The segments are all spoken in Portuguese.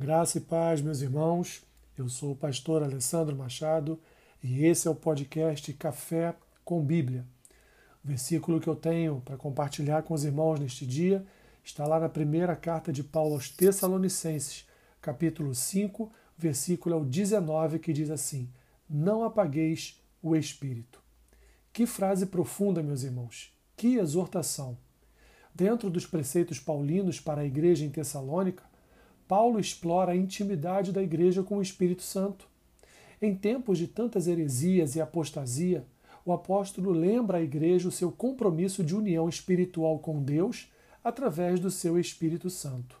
Graça e paz, meus irmãos. Eu sou o pastor Alessandro Machado e esse é o podcast Café com Bíblia. O versículo que eu tenho para compartilhar com os irmãos neste dia está lá na primeira carta de Paulo aos Tessalonicenses, capítulo 5, versículo ao 19, que diz assim: Não apagueis o espírito. Que frase profunda, meus irmãos. Que exortação. Dentro dos preceitos paulinos para a igreja em Tessalônica, Paulo explora a intimidade da igreja com o Espírito Santo. Em tempos de tantas heresias e apostasia, o apóstolo lembra à igreja o seu compromisso de união espiritual com Deus através do seu Espírito Santo.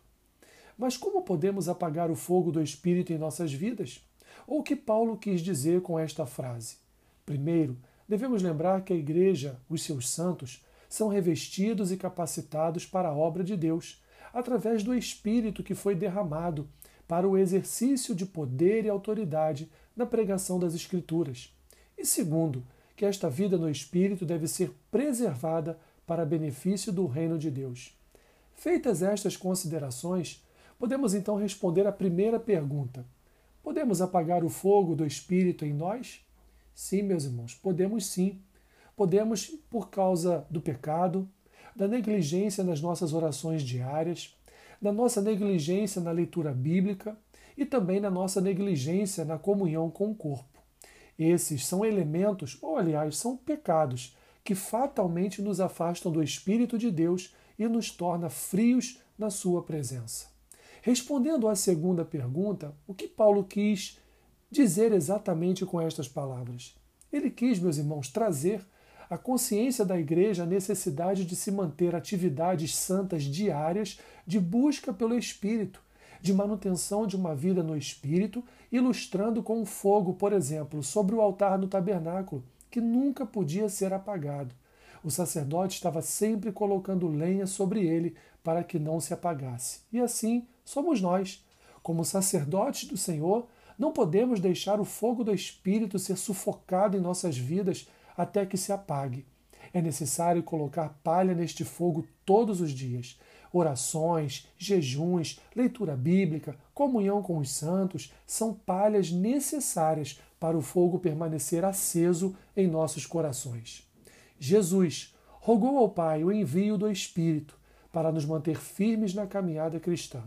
Mas como podemos apagar o fogo do Espírito em nossas vidas? Ou o que Paulo quis dizer com esta frase? Primeiro, devemos lembrar que a igreja, os seus santos, são revestidos e capacitados para a obra de Deus através do Espírito que foi derramado para o exercício de poder e autoridade na pregação das Escrituras. E segundo, que esta vida no Espírito deve ser preservada para benefício do reino de Deus. Feitas estas considerações, podemos então responder à primeira pergunta: Podemos apagar o fogo do Espírito em nós? Sim, meus irmãos, podemos sim. Podemos por causa do pecado, da negligência nas nossas orações diárias, da nossa negligência na leitura bíblica e também na nossa negligência na comunhão com o corpo. Esses são elementos, ou aliás, são pecados, que fatalmente nos afastam do Espírito de Deus e nos torna frios na sua presença. Respondendo à segunda pergunta, o que Paulo quis dizer exatamente com estas palavras? Ele quis, meus irmãos, trazer a consciência da igreja a necessidade de se manter atividades santas diárias de busca pelo Espírito, de manutenção de uma vida no Espírito, ilustrando com o fogo, por exemplo, sobre o altar no tabernáculo, que nunca podia ser apagado. O sacerdote estava sempre colocando lenha sobre ele para que não se apagasse. E assim somos nós. Como sacerdotes do Senhor, não podemos deixar o fogo do Espírito ser sufocado em nossas vidas até que se apague. É necessário colocar palha neste fogo todos os dias. Orações, jejuns, leitura bíblica, comunhão com os santos são palhas necessárias para o fogo permanecer aceso em nossos corações. Jesus rogou ao Pai o envio do Espírito para nos manter firmes na caminhada cristã.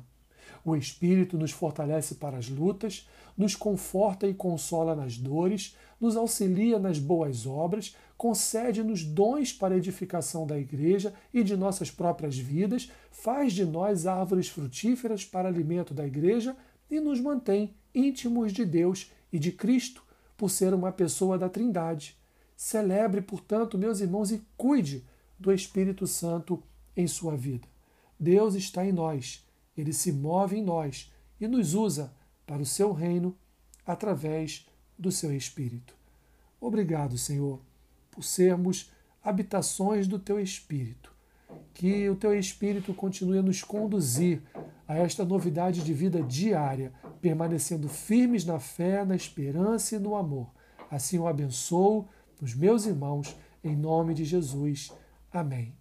O Espírito nos fortalece para as lutas, nos conforta e consola nas dores, nos auxilia nas boas obras, concede-nos dons para a edificação da igreja e de nossas próprias vidas, faz de nós árvores frutíferas para alimento da igreja e nos mantém íntimos de Deus e de Cristo, por ser uma pessoa da Trindade. Celebre, portanto, meus irmãos, e cuide do Espírito Santo em sua vida. Deus está em nós ele se move em nós e nos usa para o seu reino através do seu Espírito. Obrigado, Senhor, por sermos habitações do teu Espírito. Que o teu Espírito continue a nos conduzir a esta novidade de vida diária, permanecendo firmes na fé, na esperança e no amor. Assim o abençoo nos meus irmãos, em nome de Jesus. Amém.